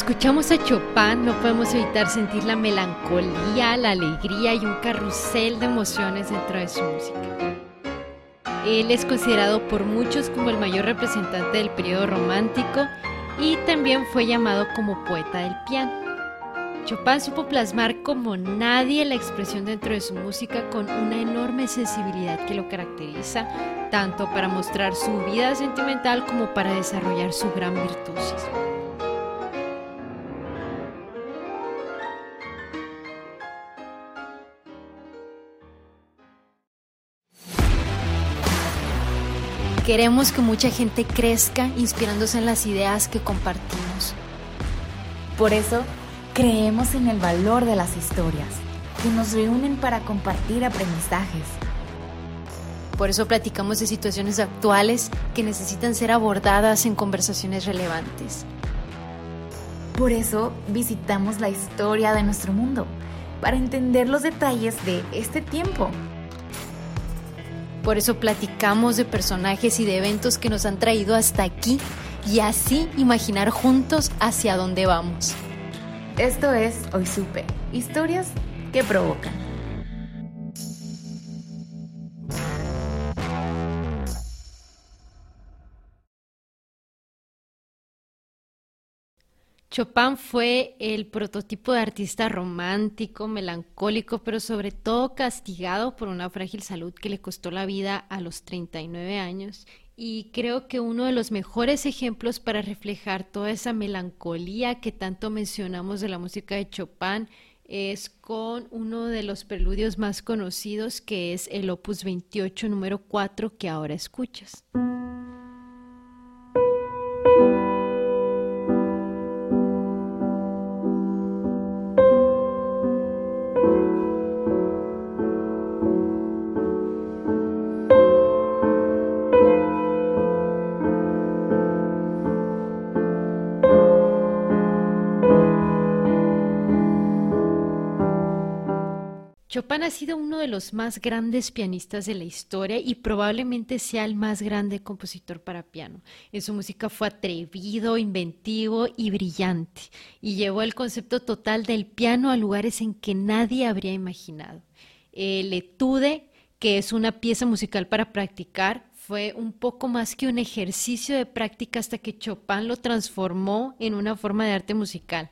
escuchamos a Chopin no podemos evitar sentir la melancolía, la alegría y un carrusel de emociones dentro de su música. Él es considerado por muchos como el mayor representante del periodo romántico y también fue llamado como poeta del piano. Chopin supo plasmar como nadie la expresión dentro de su música con una enorme sensibilidad que lo caracteriza, tanto para mostrar su vida sentimental como para desarrollar su gran virtuosismo. Queremos que mucha gente crezca inspirándose en las ideas que compartimos. Por eso, creemos en el valor de las historias, que nos reúnen para compartir aprendizajes. Por eso platicamos de situaciones actuales que necesitan ser abordadas en conversaciones relevantes. Por eso visitamos la historia de nuestro mundo, para entender los detalles de este tiempo por eso platicamos de personajes y de eventos que nos han traído hasta aquí y así imaginar juntos hacia dónde vamos. Esto es Hoy Supe, historias que provocan. Chopin fue el prototipo de artista romántico, melancólico, pero sobre todo castigado por una frágil salud que le costó la vida a los 39 años. Y creo que uno de los mejores ejemplos para reflejar toda esa melancolía que tanto mencionamos de la música de Chopin es con uno de los preludios más conocidos que es el opus 28 número 4 que ahora escuchas. Chopin ha sido uno de los más grandes pianistas de la historia y probablemente sea el más grande compositor para piano. En su música fue atrevido, inventivo y brillante, y llevó el concepto total del piano a lugares en que nadie habría imaginado. El etude, que es una pieza musical para practicar, fue un poco más que un ejercicio de práctica hasta que Chopin lo transformó en una forma de arte musical.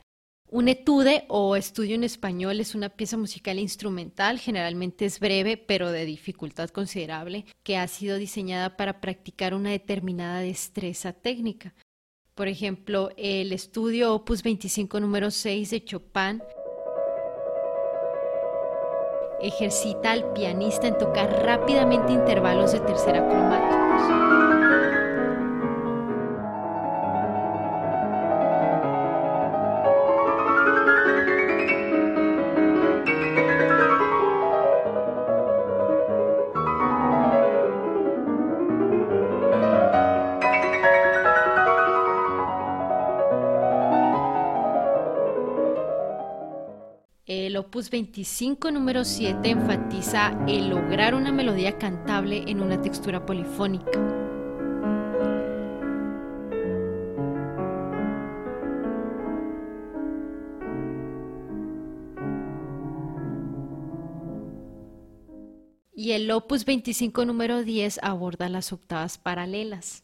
Un etude o estudio en español es una pieza musical instrumental, generalmente es breve, pero de dificultad considerable, que ha sido diseñada para practicar una determinada destreza técnica. Por ejemplo, el estudio Opus 25 número 6 de Chopin ejercita al pianista en tocar rápidamente intervalos de tercera cromáticos. Opus 25 número 7 enfatiza el lograr una melodía cantable en una textura polifónica. Y el opus 25 número 10 aborda las octavas paralelas.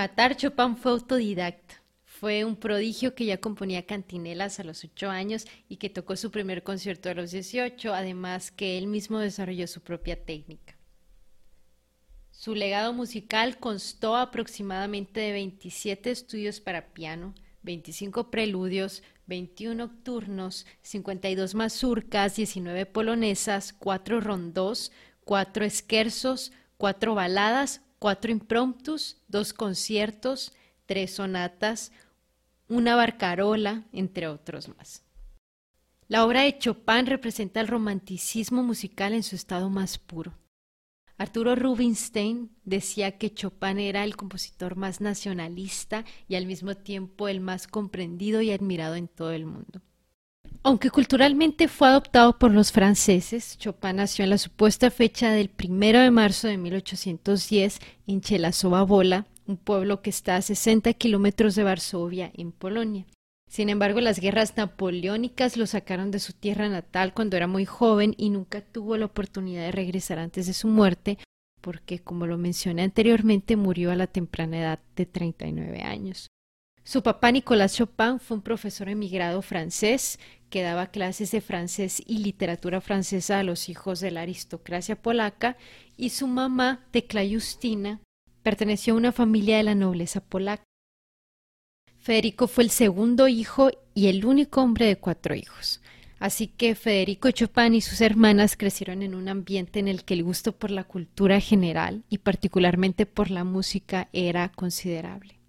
Rematar, Chopin fue autodidacta. Fue un prodigio que ya componía cantinelas a los 8 años y que tocó su primer concierto a los 18, además que él mismo desarrolló su propia técnica. Su legado musical constó aproximadamente de 27 estudios para piano, 25 preludios, 21 nocturnos, 52 mazurcas, 19 polonesas, 4 rondos, 4 esquerzos, 4 baladas, cuatro impromptus, dos conciertos, tres sonatas, una barcarola, entre otros más. La obra de Chopin representa el romanticismo musical en su estado más puro. Arturo Rubinstein decía que Chopin era el compositor más nacionalista y al mismo tiempo el más comprendido y admirado en todo el mundo. Aunque culturalmente fue adoptado por los franceses, Chopin nació en la supuesta fecha del 1 de marzo de 1810 en Chelazowa un pueblo que está a 60 kilómetros de Varsovia, en Polonia. Sin embargo, las guerras napoleónicas lo sacaron de su tierra natal cuando era muy joven y nunca tuvo la oportunidad de regresar antes de su muerte, porque, como lo mencioné anteriormente, murió a la temprana edad de 39 años. Su papá Nicolás Chopin fue un profesor emigrado francés que daba clases de francés y literatura francesa a los hijos de la aristocracia polaca y su mamá, Tecla Justina, perteneció a una familia de la nobleza polaca. Federico fue el segundo hijo y el único hombre de cuatro hijos. Así que Federico Chopin y sus hermanas crecieron en un ambiente en el que el gusto por la cultura general y particularmente por la música era considerable.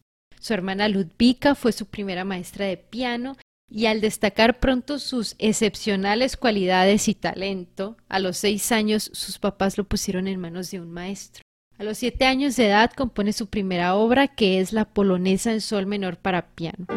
Su hermana Ludvika fue su primera maestra de piano y al destacar pronto sus excepcionales cualidades y talento, a los seis años sus papás lo pusieron en manos de un maestro. A los siete años de edad compone su primera obra, que es la polonesa en sol menor para piano.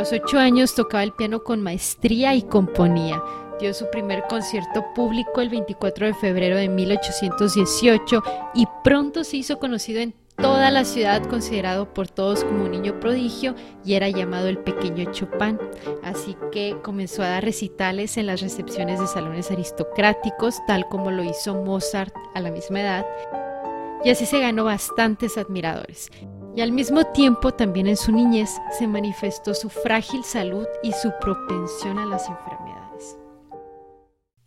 Los ocho años tocaba el piano con maestría y componía. Dio su primer concierto público el 24 de febrero de 1818 y pronto se hizo conocido en toda la ciudad, considerado por todos como un niño prodigio y era llamado el pequeño Chopin. Así que comenzó a dar recitales en las recepciones de salones aristocráticos, tal como lo hizo Mozart a la misma edad. Y así se ganó bastantes admiradores y al mismo tiempo también en su niñez se manifestó su frágil salud y su propensión a las enfermedades.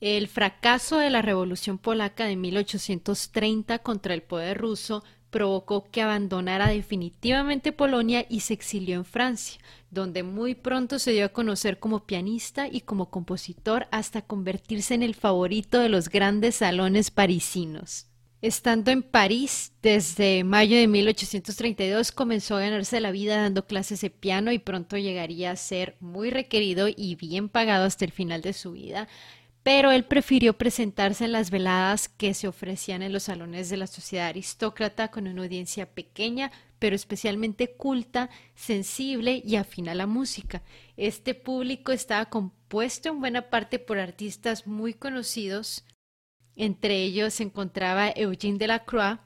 El fracaso de la Revolución Polaca de 1830 contra el poder ruso provocó que abandonara definitivamente Polonia y se exilió en Francia, donde muy pronto se dio a conocer como pianista y como compositor hasta convertirse en el favorito de los grandes salones parisinos. Estando en París desde mayo de 1832 comenzó a ganarse la vida dando clases de piano y pronto llegaría a ser muy requerido y bien pagado hasta el final de su vida, pero él prefirió presentarse en las veladas que se ofrecían en los salones de la sociedad aristócrata con una audiencia pequeña, pero especialmente culta, sensible y afín a la música. Este público estaba compuesto en buena parte por artistas muy conocidos, entre ellos se encontraba Eugene Delacroix,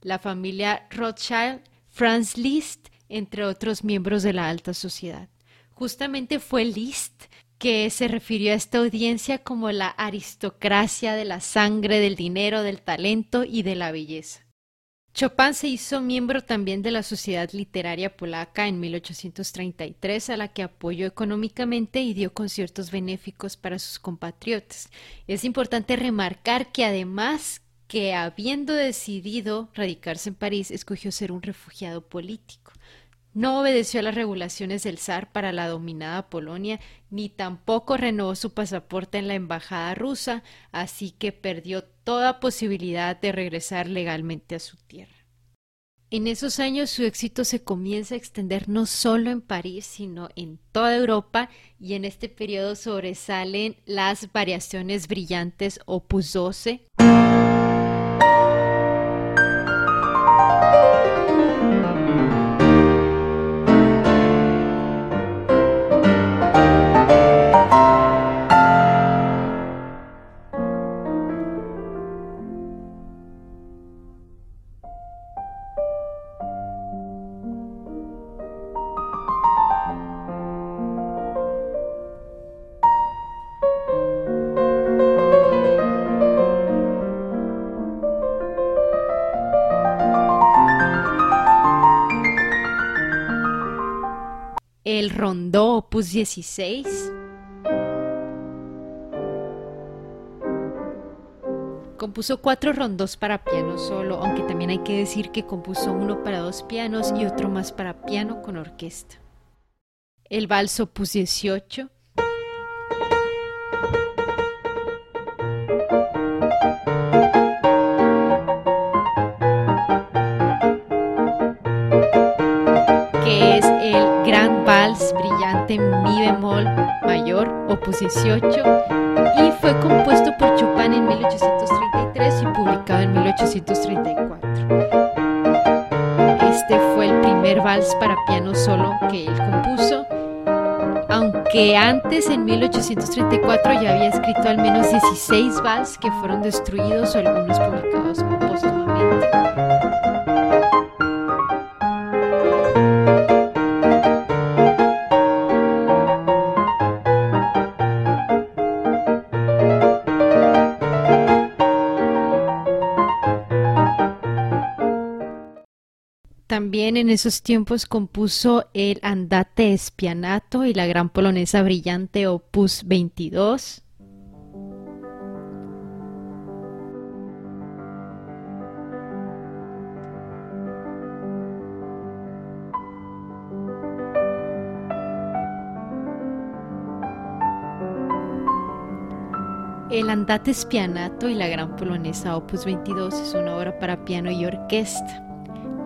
la familia Rothschild, Franz Liszt, entre otros miembros de la alta sociedad. Justamente fue Liszt que se refirió a esta audiencia como la aristocracia de la sangre, del dinero, del talento y de la belleza. Chopin se hizo miembro también de la Sociedad Literaria Polaca en 1833, a la que apoyó económicamente y dio conciertos benéficos para sus compatriotas. Es importante remarcar que además que habiendo decidido radicarse en París, escogió ser un refugiado político. No obedeció a las regulaciones del zar para la dominada Polonia, ni tampoco renovó su pasaporte en la embajada rusa, así que perdió toda posibilidad de regresar legalmente a su tierra. En esos años su éxito se comienza a extender no solo en París, sino en toda Europa y en este periodo sobresalen las variaciones brillantes opus 12. El rondó opus 16. Compuso cuatro rondos para piano solo, aunque también hay que decir que compuso uno para dos pianos y otro más para piano con orquesta. El vals opus 18. Bemol mayor, opus 18, y fue compuesto por Chopin en 1833 y publicado en 1834. Este fue el primer vals para piano solo que él compuso, aunque antes en 1834 ya había escrito al menos 16 vals que fueron destruidos o algunos publicados póstumamente. También en esos tiempos compuso el Andate Spianato y la gran polonesa brillante Opus 22. El Andate Spianato y la gran polonesa Opus 22 es una obra para piano y orquesta.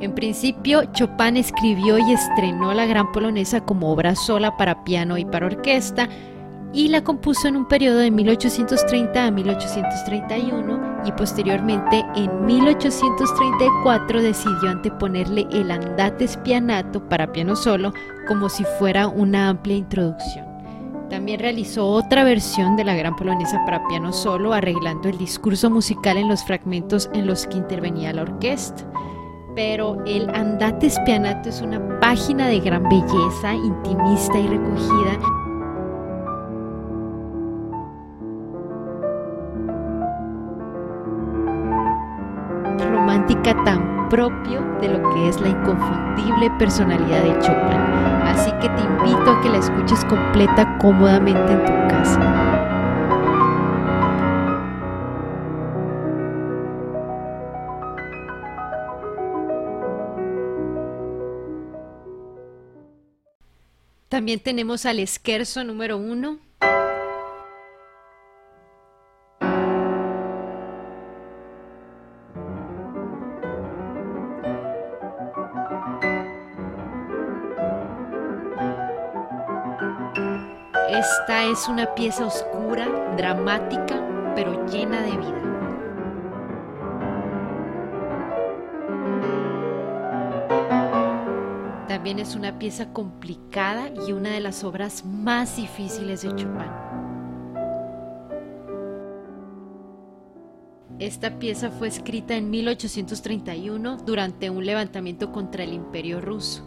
En principio, Chopin escribió y estrenó la Gran Polonesa como obra sola para piano y para orquesta y la compuso en un periodo de 1830 a 1831 y posteriormente en 1834 decidió anteponerle el Andate Spianato para piano solo como si fuera una amplia introducción. También realizó otra versión de la Gran Polonesa para piano solo, arreglando el discurso musical en los fragmentos en los que intervenía la orquesta pero el Andate Spianato es una página de gran belleza, intimista y recogida. Romántica tan propio de lo que es la inconfundible personalidad de Chopin. Así que te invito a que la escuches completa cómodamente en tu casa. También tenemos al esquerzo número uno. Esta es una pieza oscura, dramática, pero llena de vida. También es una pieza complicada y una de las obras más difíciles de Chopin. Esta pieza fue escrita en 1831 durante un levantamiento contra el imperio ruso.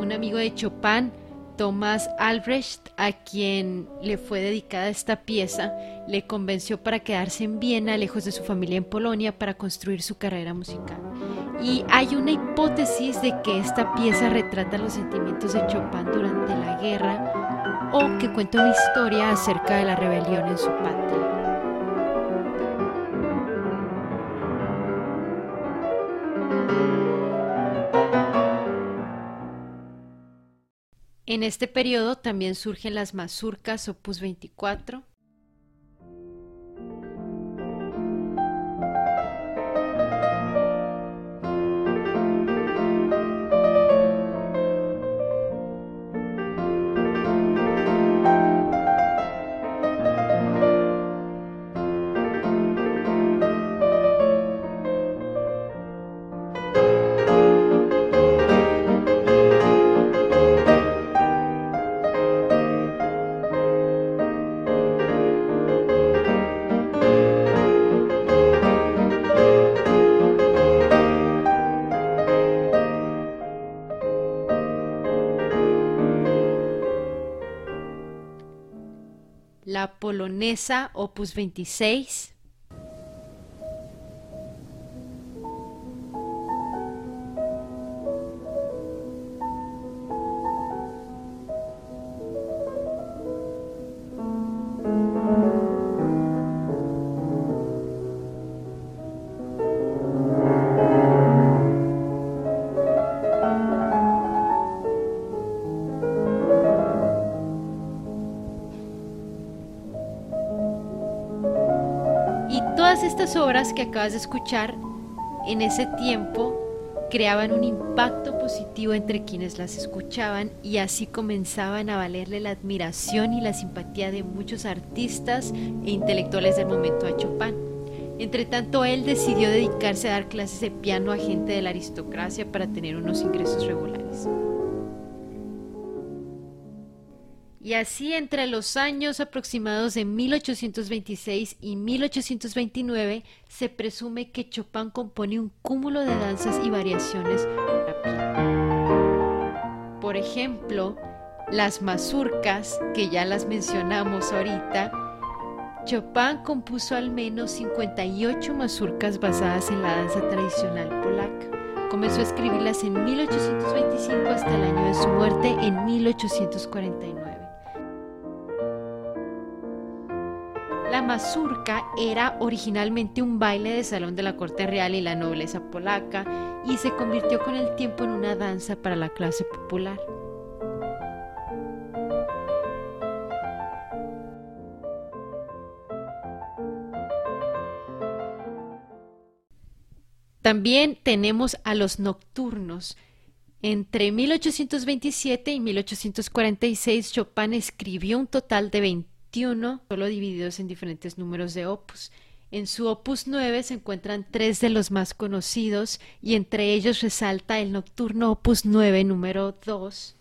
Un amigo de Chopin, Thomas Albrecht, a quien le fue dedicada esta pieza, le convenció para quedarse en Viena, lejos de su familia en Polonia, para construir su carrera musical. Y hay una hipótesis de que esta pieza retrata los sentimientos de Chopin durante la guerra o que cuenta una historia acerca de la rebelión en su patria. En este periodo también surgen las mazurcas opus 24, la polonesa opus 26, obras que acabas de escuchar en ese tiempo creaban un impacto positivo entre quienes las escuchaban y así comenzaban a valerle la admiración y la simpatía de muchos artistas e intelectuales del momento a Chopin. Entre tanto, él decidió dedicarse a dar clases de piano a gente de la aristocracia para tener unos ingresos regulares. Y así entre los años aproximados de 1826 y 1829 se presume que Chopin compone un cúmulo de danzas y variaciones. Por ejemplo, las mazurcas, que ya las mencionamos ahorita, Chopin compuso al menos 58 mazurcas basadas en la danza tradicional polaca. Comenzó a escribirlas en 1825 hasta el año de su muerte en 1849. Mazurca era originalmente un baile de salón de la corte real y la nobleza polaca y se convirtió con el tiempo en una danza para la clase popular. También tenemos a los nocturnos. Entre 1827 y 1846 Chopin escribió un total de 20 solo divididos en diferentes números de opus. En su opus 9 se encuentran tres de los más conocidos y entre ellos resalta el nocturno opus 9 número 2.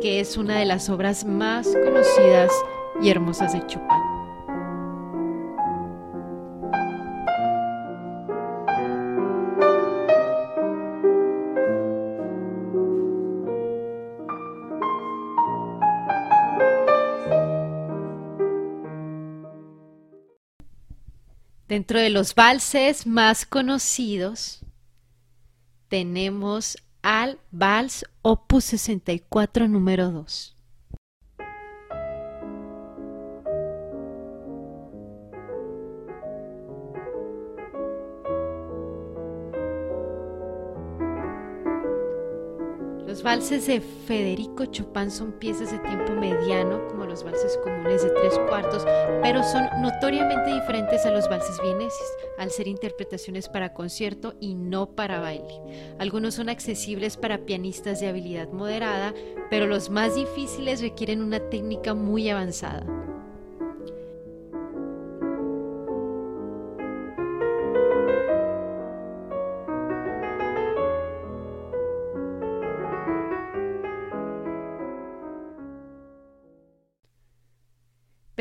que es una de las obras más conocidas y hermosas de Chopin. Dentro de los valses más conocidos tenemos al Vals Opus 64 número 2. Los valses de Federico Chopin son piezas de tiempo mediano, como los valses comunes de tres cuartos, pero son notoriamente diferentes a los valses vieneses, al ser interpretaciones para concierto y no para baile. Algunos son accesibles para pianistas de habilidad moderada, pero los más difíciles requieren una técnica muy avanzada.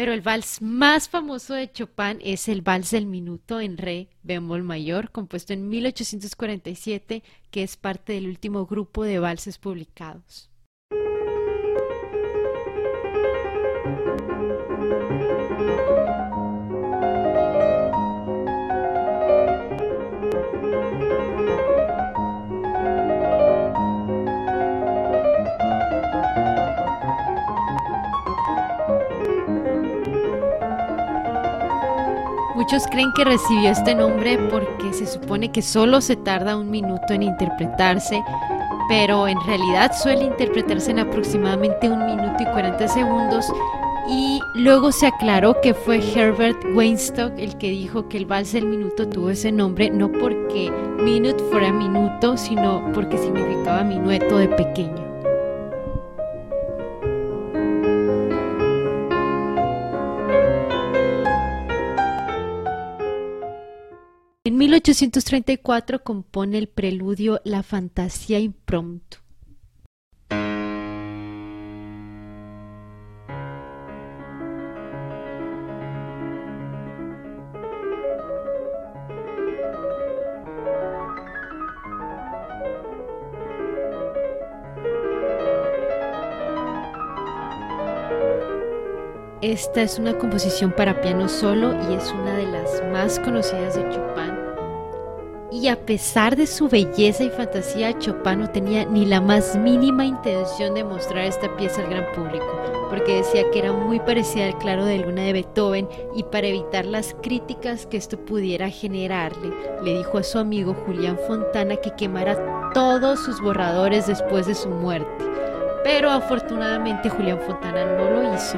Pero el vals más famoso de Chopin es el vals del minuto en re bemol mayor, compuesto en 1847, que es parte del último grupo de valses publicados. Muchos creen que recibió este nombre porque se supone que solo se tarda un minuto en interpretarse, pero en realidad suele interpretarse en aproximadamente un minuto y 40 segundos y luego se aclaró que fue Herbert Weinstock el que dijo que el vals del minuto tuvo ese nombre no porque minute fuera minuto, sino porque significaba minueto de pequeño. 1834 compone el preludio La Fantasía Impromptu. Esta es una composición para piano solo y es una de las más conocidas de Chopin. Y a pesar de su belleza y fantasía, Chopin no tenía ni la más mínima intención de mostrar esta pieza al gran público, porque decía que era muy parecida al Claro de Luna de Beethoven y para evitar las críticas que esto pudiera generarle, le dijo a su amigo Julián Fontana que quemara todos sus borradores después de su muerte. Pero afortunadamente Julián Fontana no lo hizo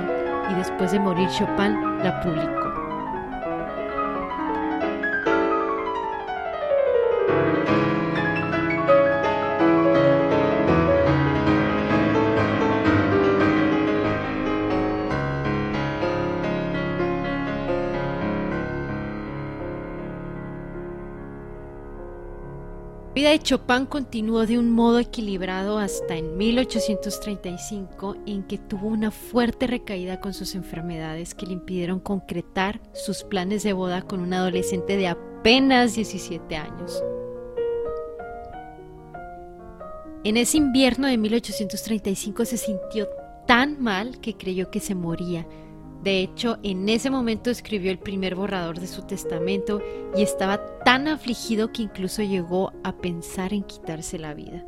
y después de morir Chopin la publicó. De Chopin continuó de un modo equilibrado hasta en 1835, en que tuvo una fuerte recaída con sus enfermedades que le impidieron concretar sus planes de boda con un adolescente de apenas 17 años. En ese invierno de 1835 se sintió tan mal que creyó que se moría de hecho, en ese momento escribió el primer borrador de su testamento y estaba tan afligido que incluso llegó a pensar en quitarse la vida.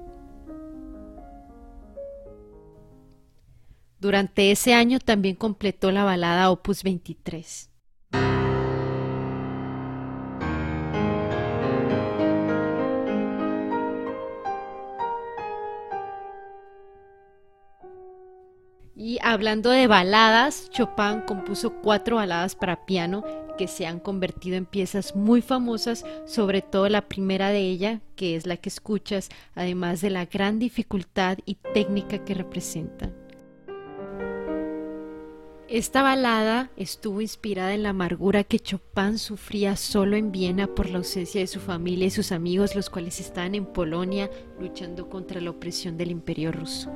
Durante ese año también completó la balada Opus 23. Hablando de baladas, Chopin compuso cuatro baladas para piano que se han convertido en piezas muy famosas, sobre todo la primera de ella, que es la que escuchas, además de la gran dificultad y técnica que representa. Esta balada estuvo inspirada en la amargura que Chopin sufría solo en Viena por la ausencia de su familia y sus amigos, los cuales estaban en Polonia luchando contra la opresión del imperio ruso.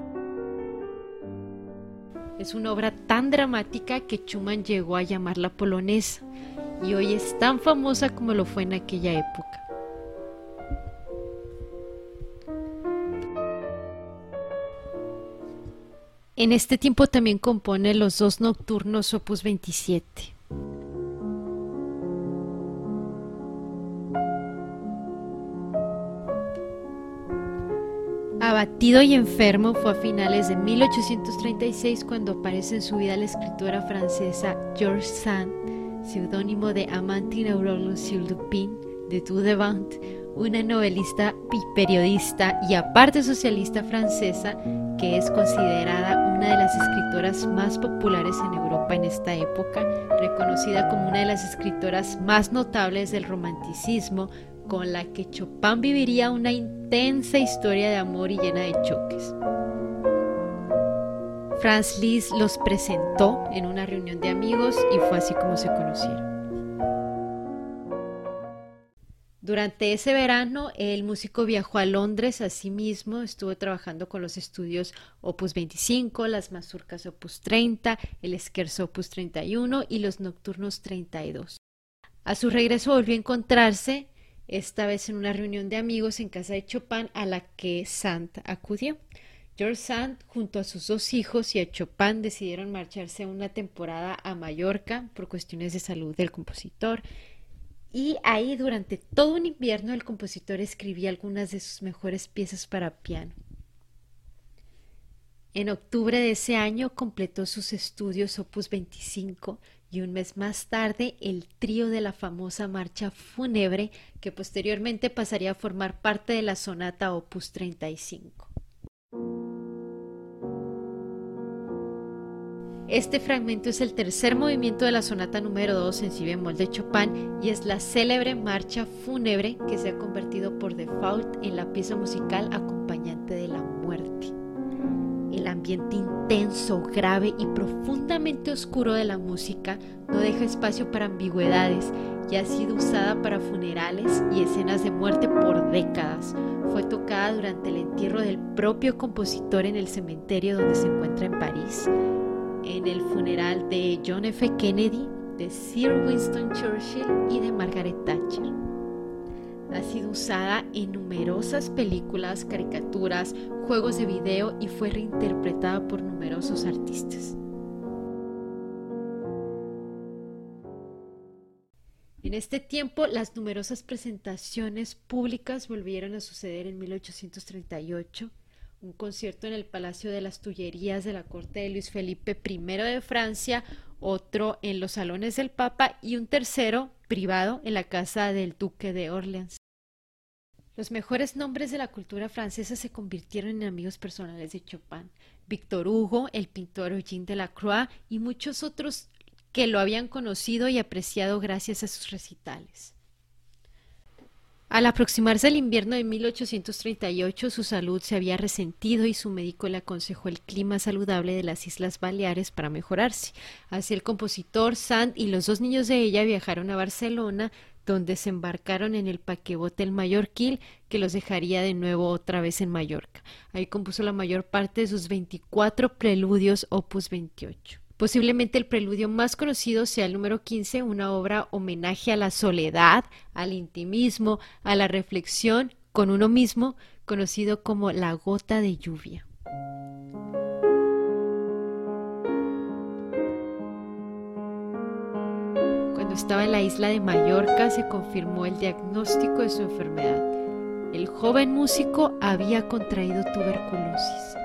Es una obra tan dramática que Schumann llegó a llamarla polonesa y hoy es tan famosa como lo fue en aquella época. En este tiempo también compone los dos nocturnos opus 27. Abatido y enfermo fue a finales de 1836 cuando aparece en su vida la escritora francesa Georges Sand, seudónimo de Amantine Aurore Lucille Dupin de Tout una novelista y periodista y aparte socialista francesa que es considerada una de las escritoras más populares en Europa en esta época, reconocida como una de las escritoras más notables del romanticismo, con la que Chopin viviría una intensa historia de amor y llena de choques. Franz Liszt los presentó en una reunión de amigos y fue así como se conocieron. Durante ese verano, el músico viajó a Londres, asimismo estuvo trabajando con los estudios Opus 25, las mazurcas Opus 30, el Scherzo Opus 31 y los nocturnos 32. A su regreso volvió a encontrarse esta vez en una reunión de amigos en casa de Chopin a la que Sand acudió. George Sand, junto a sus dos hijos y a Chopin, decidieron marcharse una temporada a Mallorca por cuestiones de salud del compositor. Y ahí durante todo un invierno el compositor escribía algunas de sus mejores piezas para piano. En octubre de ese año completó sus estudios Opus 25 y un mes más tarde el trío de la famosa marcha fúnebre que posteriormente pasaría a formar parte de la sonata opus 35. Este fragmento es el tercer movimiento de la sonata número 2 en si bemol de Chopin y es la célebre marcha fúnebre que se ha convertido por default en la pieza musical acompañante de la muerte. El ambiente intenso, grave y profundamente oscuro de la música no deja espacio para ambigüedades y ha sido usada para funerales y escenas de muerte por décadas. Fue tocada durante el entierro del propio compositor en el cementerio donde se encuentra en París en el funeral de John F. Kennedy, de Sir Winston Churchill y de Margaret Thatcher. Ha sido usada en numerosas películas, caricaturas, juegos de video y fue reinterpretada por numerosos artistas. En este tiempo, las numerosas presentaciones públicas volvieron a suceder en 1838 un concierto en el Palacio de las Tullerías de la corte de Luis Felipe I de Francia, otro en los salones del Papa y un tercero privado en la casa del Duque de Orleans. Los mejores nombres de la cultura francesa se convirtieron en amigos personales de Chopin. Victor Hugo, el pintor Eugène Delacroix y muchos otros que lo habían conocido y apreciado gracias a sus recitales. Al aproximarse el invierno de 1838, su salud se había resentido y su médico le aconsejó el clima saludable de las Islas Baleares para mejorarse. Así el compositor, Sand y los dos niños de ella viajaron a Barcelona, donde se embarcaron en el paquebote el Mallorquil, que los dejaría de nuevo otra vez en Mallorca. Ahí compuso la mayor parte de sus 24 preludios opus 28. Posiblemente el preludio más conocido sea el número 15, una obra homenaje a la soledad, al intimismo, a la reflexión con uno mismo, conocido como la gota de lluvia. Cuando estaba en la isla de Mallorca se confirmó el diagnóstico de su enfermedad. El joven músico había contraído tuberculosis.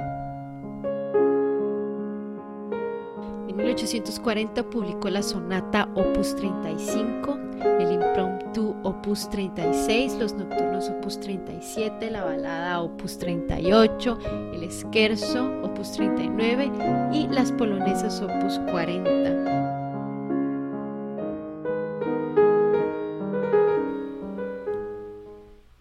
1840 publicó la sonata Opus 35, el impromptu Opus 36, los nocturnos Opus 37, la balada Opus 38, el scherzo Opus 39 y las polonesas Opus 40.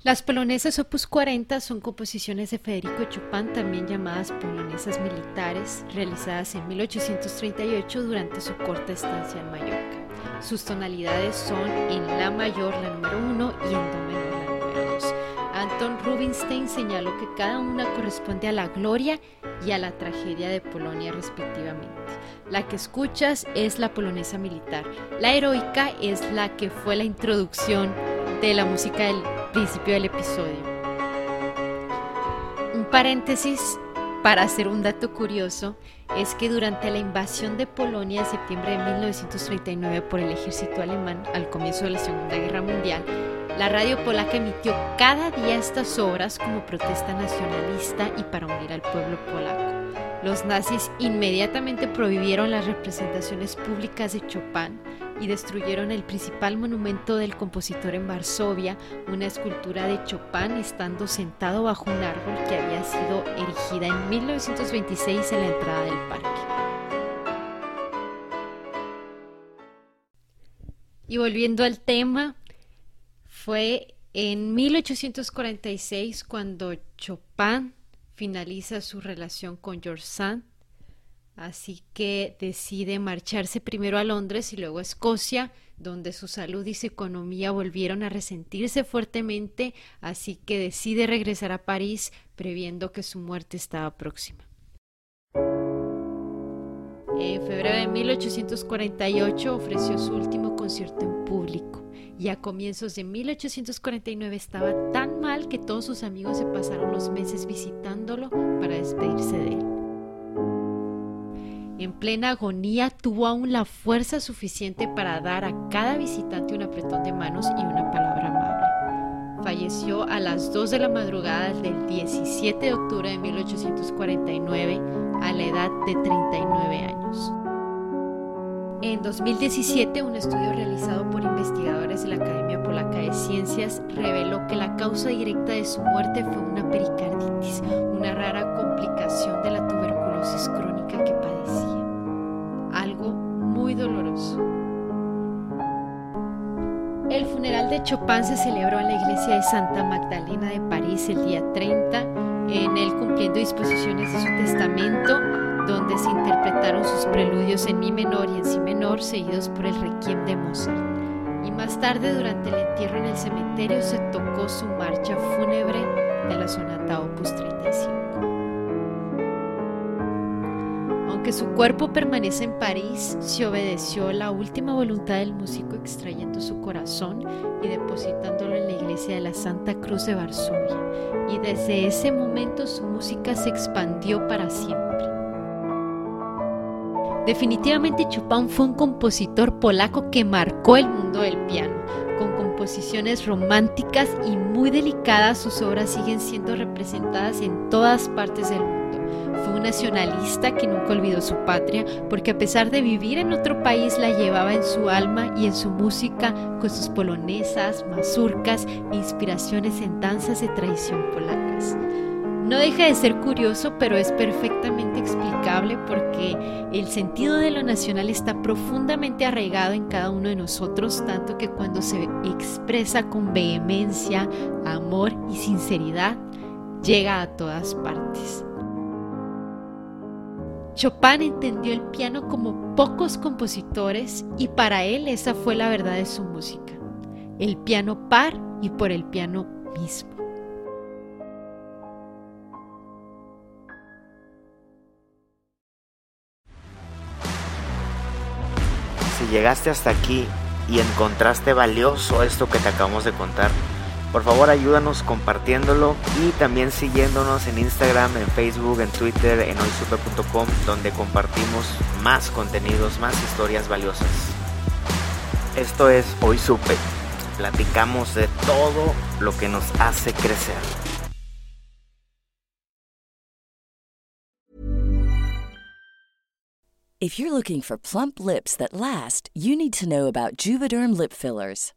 Las polonesas opus 40 son composiciones de Federico Chopin, también llamadas polonesas militares, realizadas en 1838 durante su corta estancia en Mallorca. Sus tonalidades son en La mayor, la número 1, y en Do menor, la número 2. Anton Rubinstein señaló que cada una corresponde a la gloria y a la tragedia de Polonia respectivamente. La que escuchas es la polonesa militar. La heroica es la que fue la introducción de la música del principio del episodio. Un paréntesis para hacer un dato curioso es que durante la invasión de Polonia en septiembre de 1939 por el ejército alemán al comienzo de la Segunda Guerra Mundial, la radio polaca emitió cada día estas obras como protesta nacionalista y para unir al pueblo polaco. Los nazis inmediatamente prohibieron las representaciones públicas de Chopin y destruyeron el principal monumento del compositor en Varsovia, una escultura de Chopin estando sentado bajo un árbol que había sido erigida en 1926 en la entrada del parque. Y volviendo al tema, fue en 1846 cuando Chopin finaliza su relación con George Sand Así que decide marcharse primero a Londres y luego a Escocia, donde su salud y su economía volvieron a resentirse fuertemente, así que decide regresar a París previendo que su muerte estaba próxima. En febrero de 1848 ofreció su último concierto en público y a comienzos de 1849 estaba tan mal que todos sus amigos se pasaron los meses visitándolo para despedirse de él. En plena agonía tuvo aún la fuerza suficiente para dar a cada visitante un apretón de manos y una palabra amable. Falleció a las 2 de la madrugada del 17 de octubre de 1849 a la edad de 39 años. En 2017, un estudio realizado por investigadores de la Academia Polaca de Ciencias reveló que la causa directa de su muerte fue una pericarditis, una rara complicación de la tuberculosis crónica de Chopin se celebró en la iglesia de Santa Magdalena de París el día 30, en él cumpliendo disposiciones de su testamento, donde se interpretaron sus preludios en mi menor y en si menor, seguidos por el requiem de Mozart. Y más tarde, durante el entierro en el cementerio, se tocó su marcha fúnebre de la sonata Opus 35. Aunque su cuerpo permanece en París, se obedeció la última voluntad del músico extrayendo su corazón y depositándolo en la iglesia de la Santa Cruz de Varsovia. Y desde ese momento su música se expandió para siempre. Definitivamente Chopin fue un compositor polaco que marcó el mundo del piano. Con composiciones románticas y muy delicadas, sus obras siguen siendo representadas en todas partes del mundo. Fue un nacionalista que nunca olvidó su patria, porque a pesar de vivir en otro país la llevaba en su alma y en su música con sus polonesas, mazurcas e inspiraciones en danzas de tradición polacas. No deja de ser curioso, pero es perfectamente explicable porque el sentido de lo nacional está profundamente arraigado en cada uno de nosotros, tanto que cuando se expresa con vehemencia, amor y sinceridad, llega a todas partes. Chopin entendió el piano como pocos compositores y para él esa fue la verdad de su música. El piano par y por el piano mismo. Si llegaste hasta aquí y encontraste valioso esto que te acabamos de contar, por favor ayúdanos compartiéndolo y también siguiéndonos en Instagram, en Facebook, en Twitter, en hoysupe.com donde compartimos más contenidos, más historias valiosas. Esto es Hoy Supe. Platicamos de todo lo que nos hace crecer. If you're looking for plump lips that last, you need to know about Juvederm lip fillers.